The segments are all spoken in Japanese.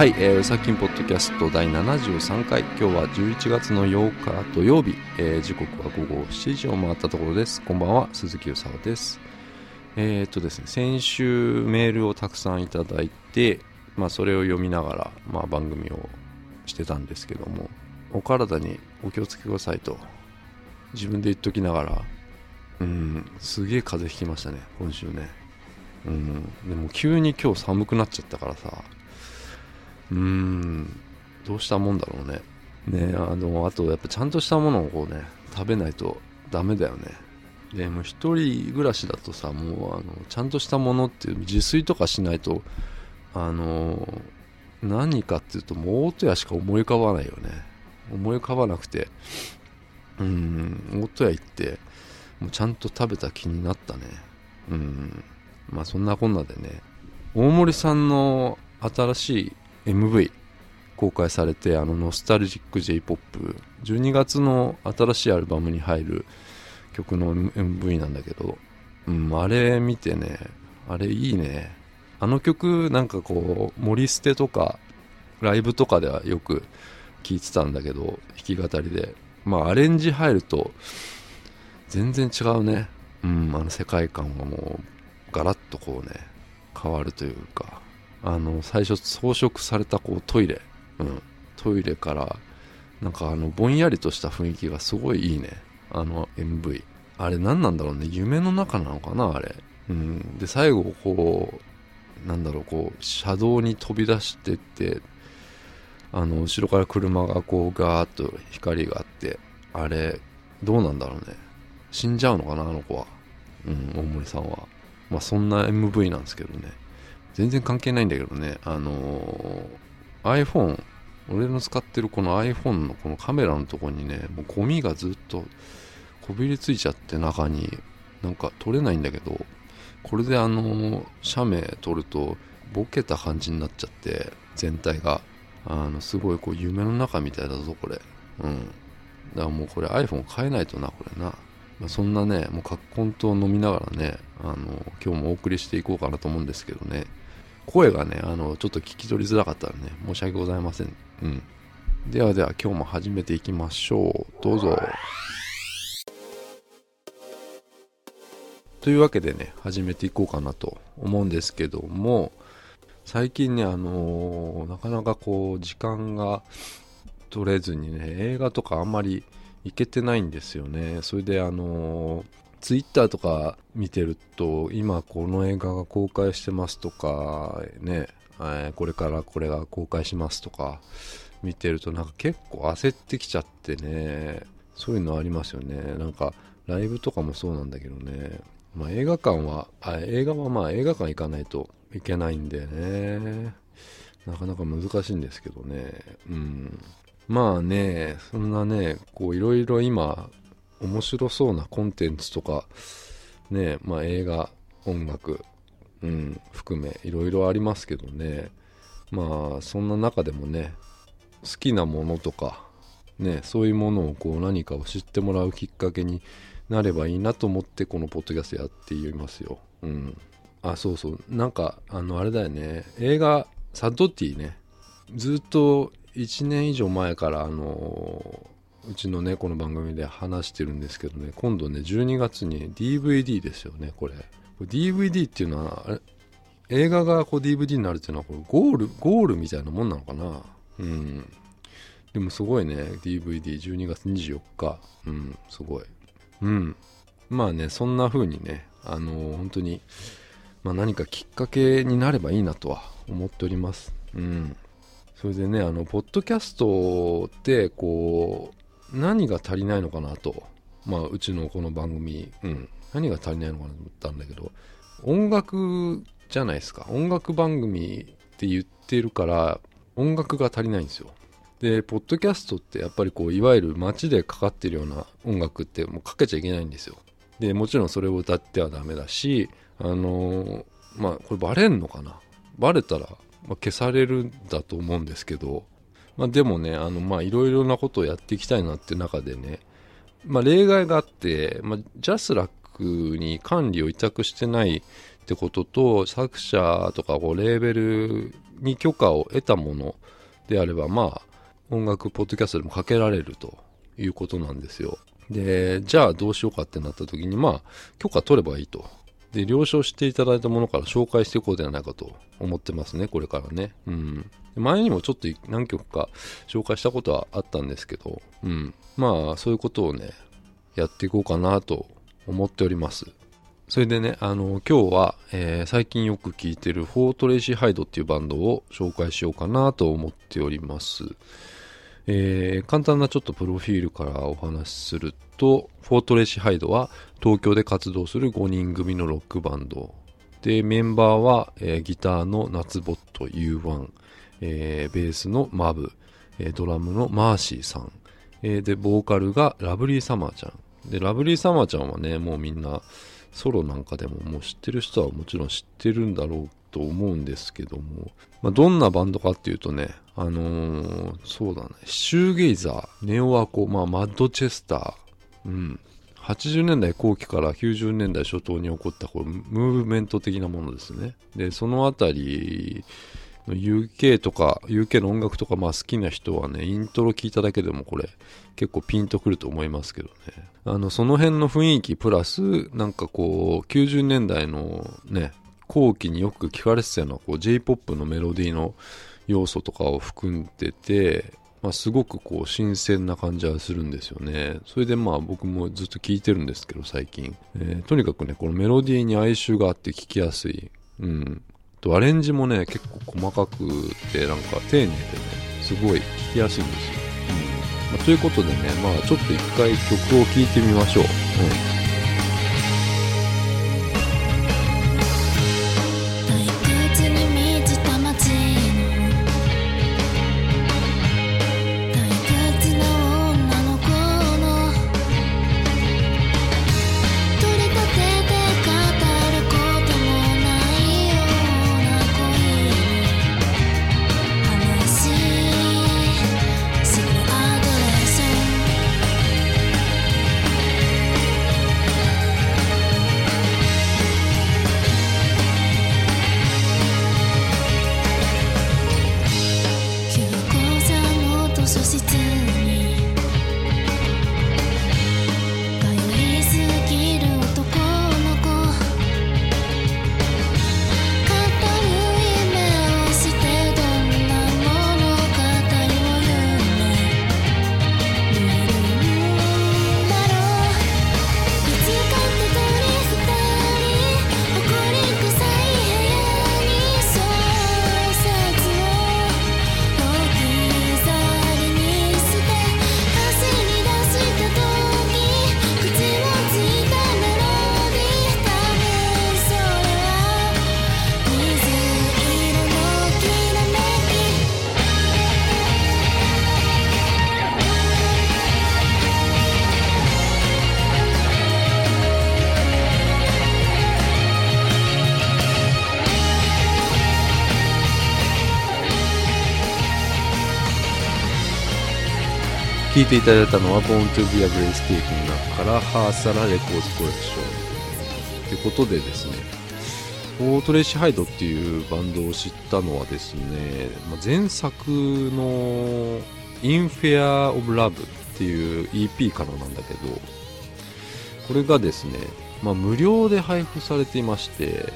はい、えー、うさきんポッドキャスト第73回今日は11月の8日土曜日、えー時刻は午後7時を回ったところです。こんばんは鈴木うさおです。えー、っとですね先週メールをたくさんいただいてまあそれを読みながら、まあ、番組をしてたんですけどもお体にお気をつけくださいと自分で言っときながらうんすげえ風邪ひきましたね今週ね。うんでも急に今日寒くなっちゃったからさうーん。どうしたもんだろうね。ねあのあとやっぱちゃんとしたものをこうね食べないとダメだよね。でもう一人暮らしだとさもうあのちゃんとしたものっていう自炊とかしないとあの何かっていうともう大戸屋しか思い浮かばないよね。思い浮かばなくて。うん大戸屋行ってもうちゃんと食べた気になったね。うん。まあそんなこんなでね。大森さんの新しい MV 公開されてあのノスタルジック J−POP12 月の新しいアルバムに入る曲の MV なんだけど、うん、あれ見てねあれいいね。あの曲なんかこう森捨てとかライブとかではよく聴いてたんだけど弾き語りで。まあアレンジ入ると全然違うね。うんあの世界観がもうガラッとこうね変わるというか。あの最初装飾されたこうトイレ、うん、トイレからなんかあのぼんやりとした雰囲気がすごいいいね。あの MV あれ何なんだろうね。夢の中なのかなあれ、うん、で最後こうなんだろうこう車道に飛び出してってあの後ろから車がこうガーッと光があってあれどうなんだろうね。死んじゃうのかなあの子は。うん大森さんは。まあそんな MV なんですけどね。全然関係ないんだけどね。あのー iPhone 俺の使ってるこの iPhone のこのカメラのとこにねもうゴミがずっとこびりついちゃって中になんか撮れないんだけどこれであの写メ撮るとボケた感じになっちゃって全体が。あのすごいこう夢の中みたいだぞこれ。うん。だからもうこれ iPhone 変えないとなこれな、まあ、そんなねもうカッコンと飲みながらねあの今日もお送りしていこうかなと思うんですけどね。声がねあのちょっと聞き取りづらかったらね申し訳ございません。うん。ではでは今日も始めていきましょう。どうぞ。というわけでね始めていこうかなと思うんですけども最近ねあのーなかなかこう時間が取れずにね映画とかあんまり行けてないんですよね。それであのツイッターとか見てると今この映画が公開してますとかね、えこれからこれが公開しますとか見てるとなんか結構焦ってきちゃってねそういうのありますよね。なんかライブとかもそうなんだけどね。まあ映画館はあ映画はまあ映画館行かないといけないんでね。なかなか難しいんですけどね。うん。まあねそんなねこういろいろ今面白そうなコンテンツとかねまあ映画音楽うん含めいろいろありますけどね。まあそんな中でもね好きなものとかねそういうものをこう何かを知ってもらうきっかけになればいいなと思ってこのポッドキャストやっていますよ。うん。あそうそう。なんかあのあれだよね。映画サッドティね。ずっと1年以上前からあのうちのねこの番組で話してるんですけどね今度ね12月に DVD ですよねこれ。DVD っていうのは映画がこう DVD になるっていうのはこれゴールゴールみたいなもんなのかな？うん。でもすごいね DVD12 月24日。うんすごい。うん。まあねそんな風にねあの本当にまあ、何かきっかけになればいいなとは思っております。うん。それでね、あの、ポッドキャストって、こう、何が足りないのかなと。まあ、うちのこの番組、うん。何が足りないのかなと思ったんだけど、音楽じゃないですか。音楽番組って言ってるから、音楽が足りないんですよ。で、ポッドキャストってやっぱりこう、いわゆる街でかかってるような音楽ってもうかけちゃいけないんですよ。で、もちろんそれを歌ってはダメだし、あのーまあ、これバレんのかなバレたら、まあ、消されるんだと思うんですけど、まあ、でもね、あの、ま、いろいろなことをやっていきたいなって中でね、まあ、例外があって、まあ、ジャスラックに管理を委託してないってことと、作者とかこうレーベルに許可を得たものであれば、まあ、音楽、ポッドキャストでもかけられるということなんですよ。で、じゃあどうしようかってなった時に、まあ、許可取ればいいと。で、了承していただいたものから紹介していこうではないかと思ってますね、これからね。うん。前にもちょっと何曲か紹介したことはあったんですけど、うん。まあ、そういうことをね、やっていこうかなと思っております。それでね、あの、今日は、えー、最近よく聴いてる For Tracy Hyde っていうバンドを紹介しようかなと思っております。えー、簡単なちょっとプロフィールからお話しすると、 For Tracy Hyde は東京で活動する5人組のロックバンド。で、メンバーは、えー、ギターの夏ボット U1、えー、ベースのマブ、え、ドラムのマーシーさん、え、で、ボーカルがラブリーサマーちゃん。で、ラブリーサマーちゃんはね、もうみんなソロなんかでももう知ってる人はもちろん知ってるんだろうと思うんですけども、まあ、どんなバンドかっていうとね、あのー、そうだね、シューゲイザー、ネオアコ、まあ、マッドチェスター、うん、80年代後期から90年代初頭に起こったこうムーブメント的なものですね。で、そのあたり UK とか、UK の音楽とかまあ好きな人はね、イントロ聞いただけでもこれ結構ピンとくると思いますけどね。あの、その辺の雰囲気プラス、なんかこう、90年代のね、後期によく聞かれてたようなこう J-POP のメロディーの要素とかを含んでて、まあ、すごくこう新鮮な感じはするんですよね。それでまあ僕もずっと聴いてるんですけど最近、えー、とにかくね、このメロディーに哀愁があって聴きやすい。うん。とアレンジもね、結構細かくてなんか丁寧でね、すごい聴きやすいんですよ。うん。まあ、ということでね、まあちょっと一回曲を聴いてみましょう。うん。聴いていただいたのは Born to be a Breathtaking の中からハーサラレコーズコレクション。ということでですねオートレーシハイドっていうバンドを知ったのはですね、前作の In Fear of Love っていう EP からなんだけどこれがですね、まあ、無料で配布されていまして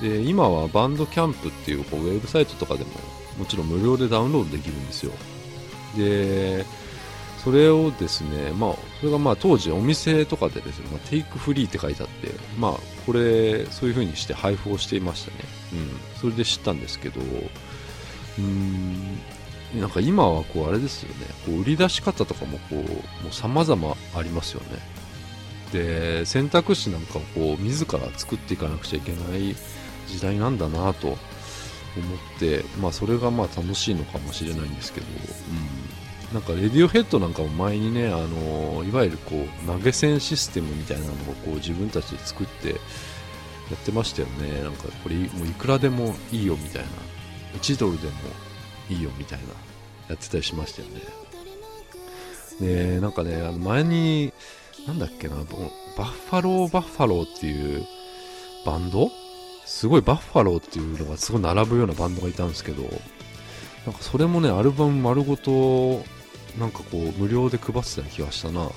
で今はバンドキャンプっていうこうウェブサイトとかでももちろん無料でダウンロードできるんですよ。でそれをですね、まあ、それがまあ当時お店とかでですね、まあ、テイクフリーって書いてあって、まあ、これ、そういう風にして配布をしていましたね。うん。それで知ったんですけど、うん、なんか今はこう、あれですよね、こう売り出し方とかもこう、もう様々ありますよね。で、選択肢なんかをこう、自ら作っていかなくちゃいけない時代なんだなと思って、まあ、それがまあ楽しいのかもしれないんですけど、うん。なんかレディオヘッドなんかも前にね、あのいわゆるこう投げ銭システムみたいなのをこう自分たちで作ってやってましたよね。なんかこれもういくらでもいいよみたいな。1ドルでもいいよみたいなやってたりしましたよね。で、なんかね、あの前に、なんだっけな、バッファローバッファローっていうバンド？すごいバッファローっていうのがすごい並ぶようなバンドがいたんですけどなんかそれもねアルバム丸ごとなんかこう無料で配ってた気がしたな。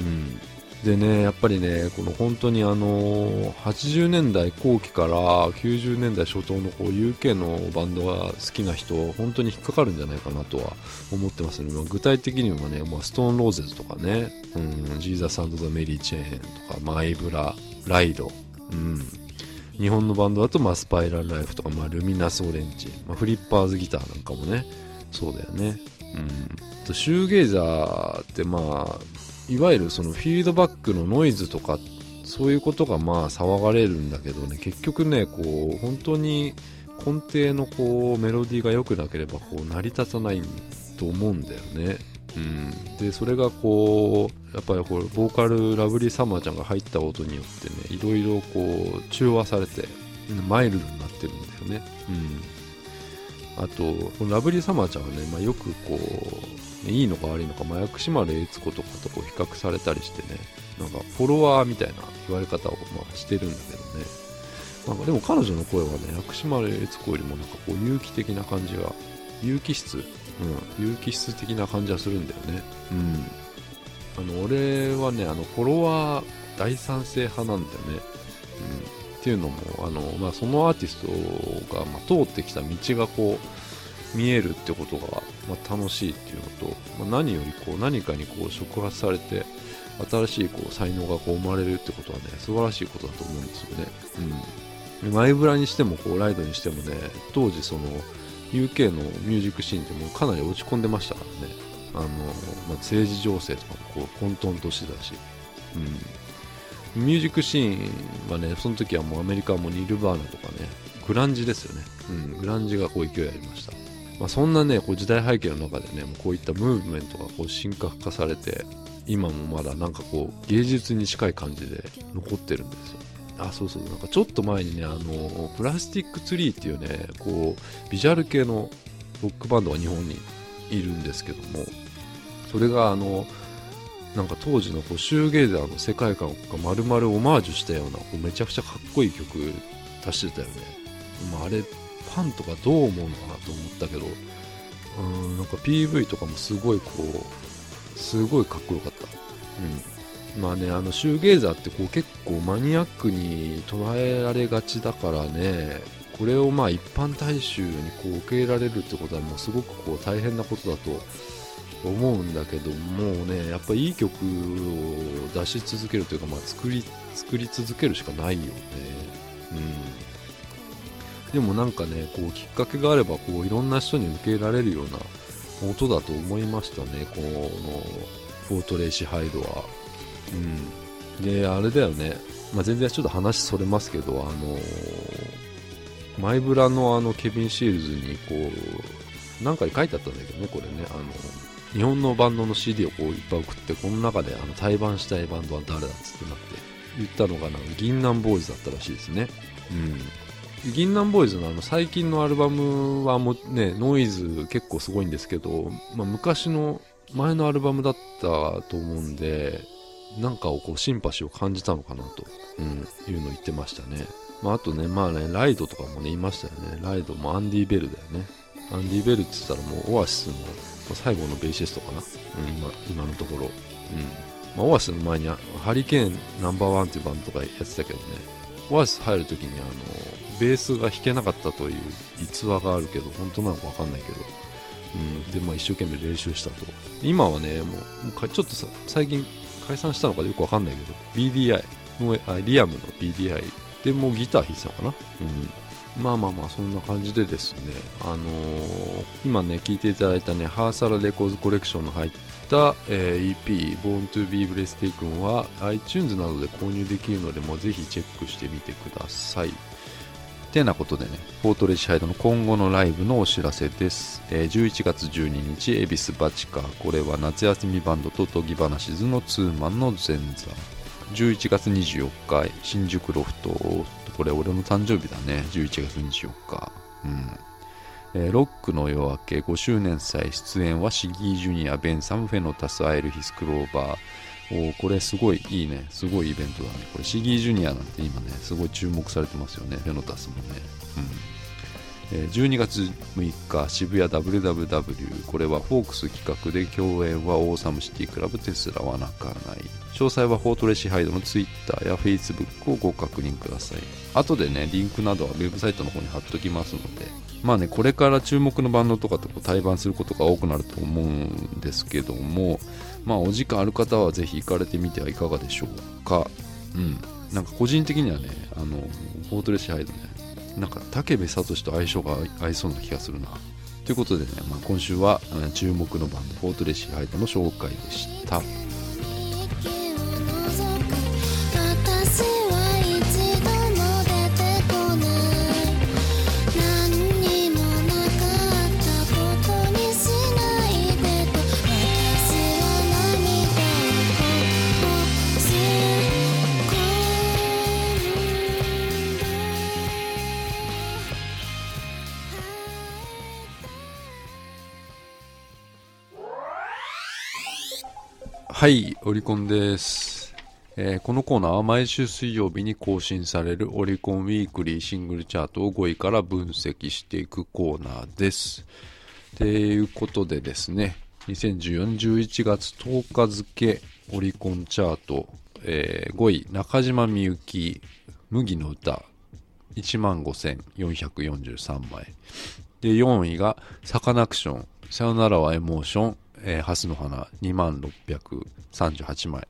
うん。でねやっぱりねこの本当にあの80年代後期から90年代初頭のこう UK のバンドが好きな人本当に引っかかるんじゃないかなとは思ってますね、まあ、具体的にはね、まあ、ストーンローゼズとかね、うん、ジーザスザ・メリー・チェーンとかマイブラライド、うん、日本のバンドだと、まあ、スパイラルライフとか、まあ、ルミナスオレンジ、まあ、フリッパーズギターなんかもねそうだよね。うんシューゲイザーってまあいわゆるそのフィードバックのノイズとかそういうことがまあ騒がれるんだけどね結局ねこう本当に根底のこうメロディーが良くなければこう成り立たないと思うんだよね。うん、でそれがこうやっぱりこれボーカルラブリーサマーちゃんが入ったことによってねいろいろこう中和されてマイルドになってるんだよね。うん、あとこのラブリーサマーちゃんはね、まあ、よくこういいのか悪いのか、まあ、薬師丸悦子とかとこう比較されたりしてね、なんかフォロワーみたいな言われ方をまあしてるんだけどね。なんかでも彼女の声はね、薬師丸悦子よりもなんかこう有機的な感じが、有機質うん、有機質的な感じはするんだよね。うん。あの、俺はね、あの、フォロワー大賛成派なんだよね。っていうのも、あの、まあ、そのアーティストが、まあ、通ってきた道がこう、見えるってことが、まあ、楽しいっていうのと、まあ、何よりこう何かにこう触発されて新しいこう才能がこう生まれるってことはね素晴らしいことだと思うんですよね。うん、マイブラにしてもこうライドにしてもね当時その UK のミュージックシーンってもうかなり落ち込んでましたからね。あの、まあ、政治情勢とかもこう混沌としてたし、うん、ミュージックシーンはねその時はもうアメリカはもニルバーナとかねグランジですよね、うん、グランジがこう勢いありました。まあ、そんなねこう時代背景の中でねもうこういったムーブメントがこう神格化されて今もまだなんかこう芸術に近い感じで残ってるんですよ。あそうそう。なんかちょっと前にねあのプラスティックツリーっていうねこうビジュアル系のロックバンドが日本にいるんですけどもそれがあのなんか当時のこうシューゲイザーの世界観が丸々オマージュしたようなこうめちゃくちゃかっこいい曲出してたよね、まあ、あれファンとかどう思うのかなと思ったけど、うん、なんか PV とかもすごいこう、すごいかっこよかった。うん。まあね、あの、シューゲイザーってこう結構マニアックに捉えられがちだからね、これをまあ一般大衆にこう受け入れられるってことはもうすごくこう大変なことだと思うんだけどもうねやっぱいい曲を出し続けるというか、まあ、作り作り続けるしかないよね。うん。でもなんかねこうきっかけがあればこういろんな人に受け入れられるような音だと思いましたねこの For Tracy Hyde はうん。であれだよね、まあ、全然ちょっと話それますけどあのマイブラのあのケビン・シールズにこう何か書いてあったんだけどねこれね。あの日本のバンドの CD をこういっぱい送ってこの中であの対バンしたいバンドは誰だっつってなって言ったのがなんか銀杏 BOYZ だったらしいですねうん銀杏ボーイズのあの最近のアルバムはもね、ノイズ結構すごいんですけど、まあ、昔の前のアルバムだったと思うんで、なんかをこうシンパシーを感じたのかなと、うん、いうのを言ってましたね。まあ、あとね、まあね、ライドとかもね、いましたよね。ライドもアンディ・ベルだよね。アンディ・ベルって言ったらもうオアシスの最後のベーシストかな？うん、今今のところ。うん。まあ、オアシスの前にハリケーンナンバーワンっていうバンドとかやってたけどね。オアシス入るときにあの、ベースが弾けなかったという逸話があるけど、本当なのかわかんないけど、うん、で、まあ一生懸命練習したと。今はね、もう、もうちょっとさ、最近解散したのかよくわかんないけど、BDI の、あリアムの BDI でもうギター弾いてたのかな？うん。まあまあまあ、そんな感じでですね、あのー、今ね、聴いていただいたね、ハーサラレコーズコレクションの入った、えー、EP、Born to be Breathtaking は iTunes などで購入できるので、もうぜひチェックしてみてください。てなことでね、ポートレシハイドの今後のライブのお知らせです。えー、11月12日、恵比寿バチカ。これは夏休みバンドととぎ話図のツーマンの前座。11月24日、新宿ロフト。これ俺の誕生日だね。11月24日。うん。えー、ロックの夜明け。5周年祭出演はシギージュニア、ベン・サムフェノタス、アイル・ヒス・クローバー、おこれすごいいいね。すごいイベントだね。これシギージュニアなんて今ねすごい注目されてますよね。フェノタスもね。うん。12月6日渋谷 WWW これはフォークス企画で共演はオーサムシティクラブテスラは泣かない。詳細はフォートレシハイドの Twitter や Facebook をご確認ください。後でねリンクなどはウェブサイトの方に貼っときますので。まあねこれから注目のバンドとかと対バンすることが多くなると思うんですけども。まあお時間ある方はぜひ行かれてみてはいかがでしょうか。うん。なんか個人的にはねあのフォートレシハイドねなんか武部聡と相性が合いそうな気がするな。ということでね、まあ、今週は注目のバンドフォートレシーハイドの紹介でした。はい、オリコンです、えー、このコーナーは毎週水曜日に更新されるオリコンウィークリーシングルチャートを5位から分析していくコーナーです。ということでですね、2014年11月10日付オリコンチャート、えー、5位中島みゆき麦の歌15,443枚。で、4位がサカナクションさよならはエモーションえー、蓮の花2万638枚、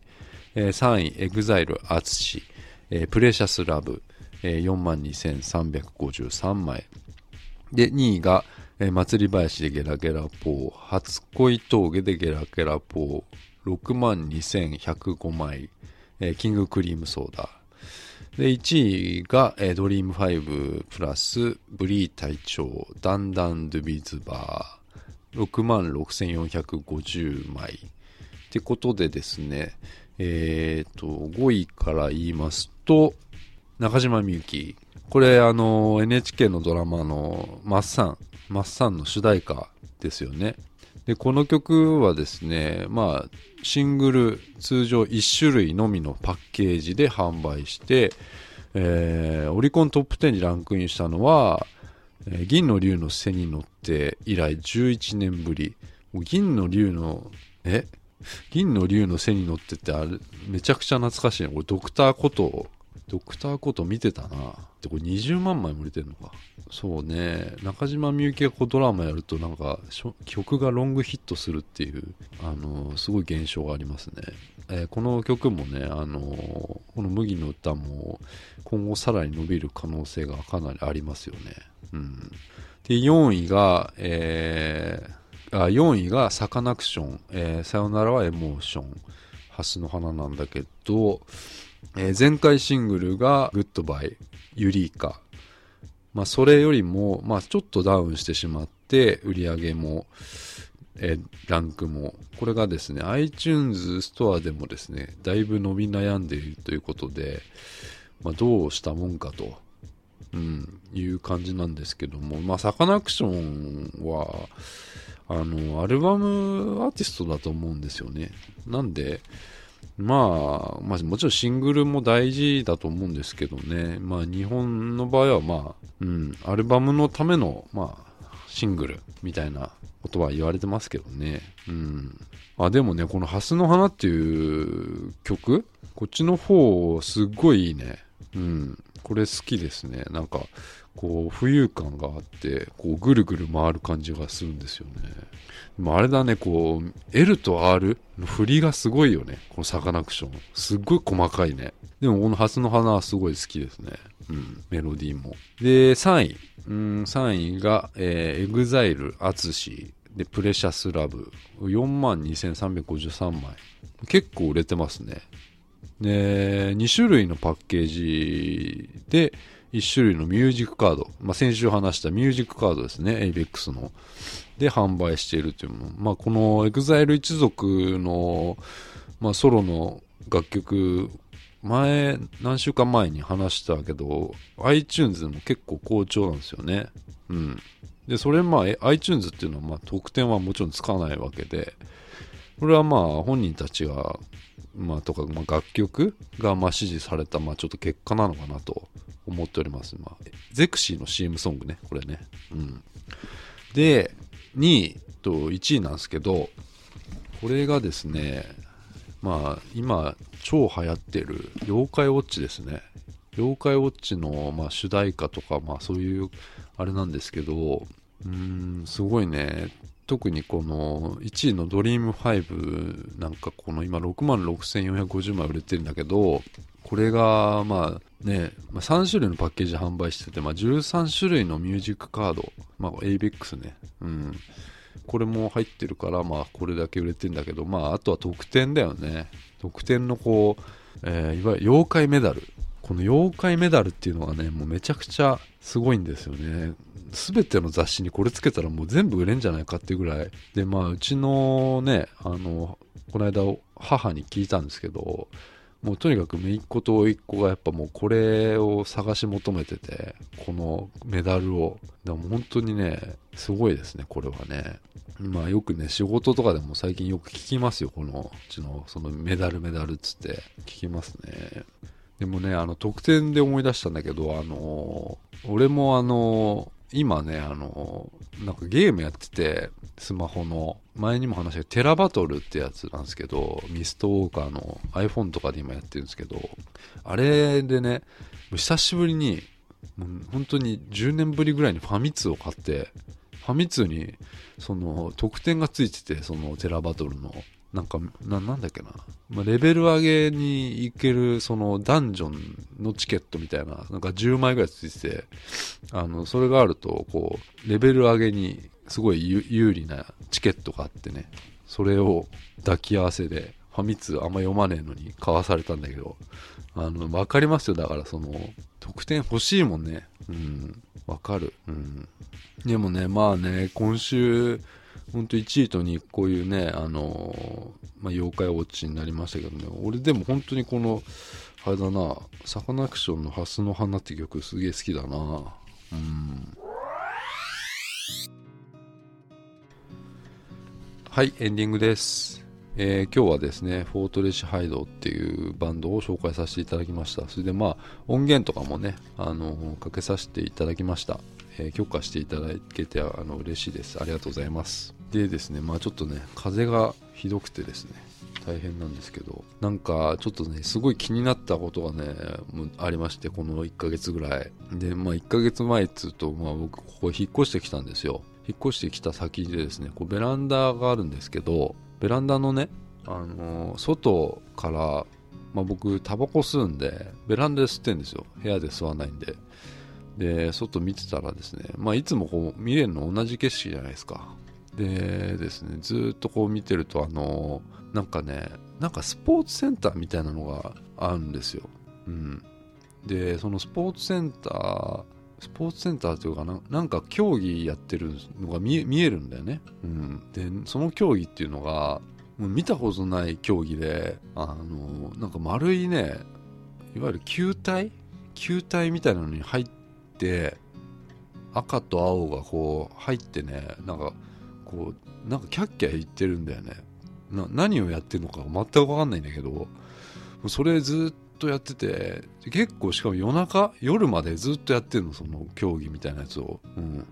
えー、3位 EXILE ATSUSHI、えー、 Precious Love、えー、4万2353枚。で2位が、えー、祭り囃子でゲラゲラポー初恋峠でゲラゲラポー6万2105枚、えー、キングクリームソーダ。で1位が、えー、 Dream5プラスブリー隊長ダンダンドゥビズバー。6万6450枚。ってことでですね、えっ、ー、と、5位から言いますと、中島みゆき。これ、あの、NHK のドラマの、マッサン、マッサンの主題歌ですよね。で、この曲はですね、まあ、シングル、通常1種類のみのパッケージで販売して、えー、オリコントップ10にランクインしたのは、え、銀の竜の背に乗って以来11年ぶり。銀の竜の、え？銀の竜の背に乗ってってあれ、めちゃくちゃ懐かしいね。これドクターこと、ドクターこと見てたな。で、これ20万枚も売れてんのか。そうね。中島みゆきがこうドラマやるとなんか、曲がロングヒットするっていう、あのー、すごい現象がありますね。えー、この曲もね、あの、この麦の歌も今後さらに伸びる可能性がかなりありますよね。うん。で、4位が、えー、あ4位がサカナクション、えー、さよならはエモーション、蓮の花なんだけど、えー、前回シングルがグッドバイ、ユリーカ。まあ、それよりも、まあ、ちょっとダウンしてしまって、売り上げも、え、ランクも、これがですね、iTunes ストアでもですね、だいぶ伸び悩んでいるということで、まあ、どうしたもんかと。うん、いう感じなんですけども、まあ、サカナクションは、あの、アルバムアーティストだと思うんですよね。なんで、まあ、まあ、もちろんシングルも大事だと思うんですけどね。まあ、日本の場合は、まあ、うん、アルバムのための、まあ、シングルみたいなことは言われてますけどね。うん。あ、でもね、このハスの花っていう曲こっちの方、すっごいいいね。うん。これ好きですね。なんか、こう、浮遊感があって、こう、ぐるぐる回る感じがするんですよね。でもあれだね、こう、L と R の振りがすごいよね。このサカナクション。すっごい細かいね。でもこのハスの花はすごい好きですね。うん、メロディーも。で、3位。うん、3位が、えー、EXILE、淳、で、プレシャスラブ。42,353枚。結構売れてますね。で、2種類のパッケージで、1種類のミュージックカード、まあ、先週話したミュージックカードですね、ABEX の。で、販売しているというもの。まあ、この EXILE 一族の、まあ、ソロの楽曲、前、何週間前に話したけど、iTunes でも結構好調なんですよね。うん。で、それまあ、iTunes っていうのは、まあ、得点はもちろんつかないわけで、これはまあ、本人たちがまあ、とか、まあ、楽曲がまあ支持された、まあ、ちょっと結果なのかなと思っております。まあ、ゼクシーの CM ソングね、これね。うん。で、2位と1位なんですけど、これがですね、まあ、今、超流行ってる、妖怪ウォッチですね。妖怪ウォッチの、まあ、主題歌とか、まあ、そういう、あれなんですけど、うーん、すごいね、特にこの1位のドリーム5なんかこの今6万6450枚売れてるんだけど、これがまあね、まあ、3種類のパッケージ販売してて、まあ、13種類のミュージックカード、まあ、ABEX ね、うん。これも入ってるから、まあこれだけ売れてんだけど、まああとは特典だよね。特典のこう、えー、いわゆる妖怪メダル。この妖怪メダルっていうのがね、もうめちゃくちゃすごいんですよね。すべての雑誌にこれつけたらもう全部売れんじゃないかっていうぐらい。で、まあ、うちのね、あの、この間母に聞いたんですけど、もうとにかく姪っ子と甥っ子がやっぱもうこれを探し求めてて、このメダルを。でも本当にね、すごいですね、これはね。まあよくね、仕事とかでも最近よく聞きますよ、このうちのそのメダルメダルっつって聞きますね。でもね、あの特典で思い出したんだけど、あの、俺もあの、今ね、あの、なんかゲームやってて、スマホの、前にも話したテラバトルってやつなんですけど、ミストウォーカーの iPhone とかで今やってるんですけど、あれでね、久しぶりに、もう本当に10年ぶりぐらいにファミ通を買って、ファミ通に、その、特典がついてて、そのテラバトルの、なんか、な、なんだっけな。まあ、レベル上げに行ける、その、ダンジョンのチケットみたいな、なんか10枚ぐらいついてて、あの、それがあると、こう、レベル上げに、すごい有利なチケットがあってね、それを抱き合わせで、ファミ通あんま読まねえのに買わされたんだけど、あの、わかりますよ。だからその、得点欲しいもんね。うん。わかる。うん。でもね、まあね、今週、本当1位と2位こういうね、あのまあ、妖怪ウォッチになりましたけどね、俺でも本当にこの、あれだな、サカナクションのハスの花って曲すげえ好きだな。うん。はい、エンディングです。えー、今日はですね、フォートレシハイドっていうバンドを紹介させていただきました。それでまあ、音源とかもね、あのかけさせていただきました。え、許可していただけてあの嬉しいです。ありがとうございます。でですね、まあちょっとね、風がひどくてですね、大変なんですけど、なんかちょっとね、すごい気になったことがね、ありまして、この1ヶ月ぐらい。で、まあ1ヶ月前っつうと、まあ僕ここ引っ越してきたんですよ。引っ越してきた先でですね、こうベランダがあるんですけど、ベランダのね、あのー、外から、まあ僕タバコ吸うんで、ベランダで吸ってんですよ。部屋で吸わないんで。で、外見てたらですね、まあいつもこう見れるの同じ景色じゃないですか。でですね、ずっとこう見てると、あの、なんかね、なんかスポーツセンターみたいなのがあるんですよ。うん。で、そのスポーツセンター、スポーツセンターというかな、なんか競技やってるのが見えるんだよね。うん。で、その競技っていうのが、もう見たことない競技で、あの、なんか丸いね、いわゆる球体？球体みたいなのに入って、赤と青がこう入ってね、なんかこう、なんかキャッキャ言ってるんだよね。な何をやってるのか全く分かんないんだけど、それずっとやってて、結構しかも夜中、夜までずっとやってるの、その競技みたいなやつを。うん。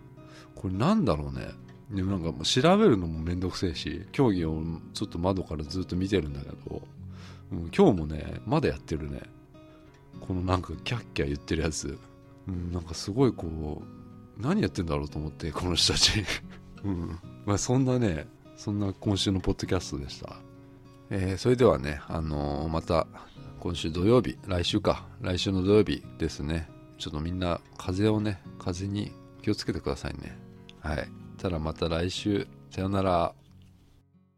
これなんだろうね。でもなんか調べるのもめんどくせえし、競技をちょっと窓からずっと見てるんだけど、うん、今日もね、まだやってるね。このなんかキャッキャ言ってるやつ。うん、なんかすごいこう、何やってんだろうと思って、この人たち。うん。まあそんなね、そんな今週のポッドキャストでした。えー、それではね、あのー、また今週土曜日、来週か、来週の土曜日ですね。ちょっとみんな風邪をね、風に気をつけてくださいね。はい。たらまた来週。さよなら。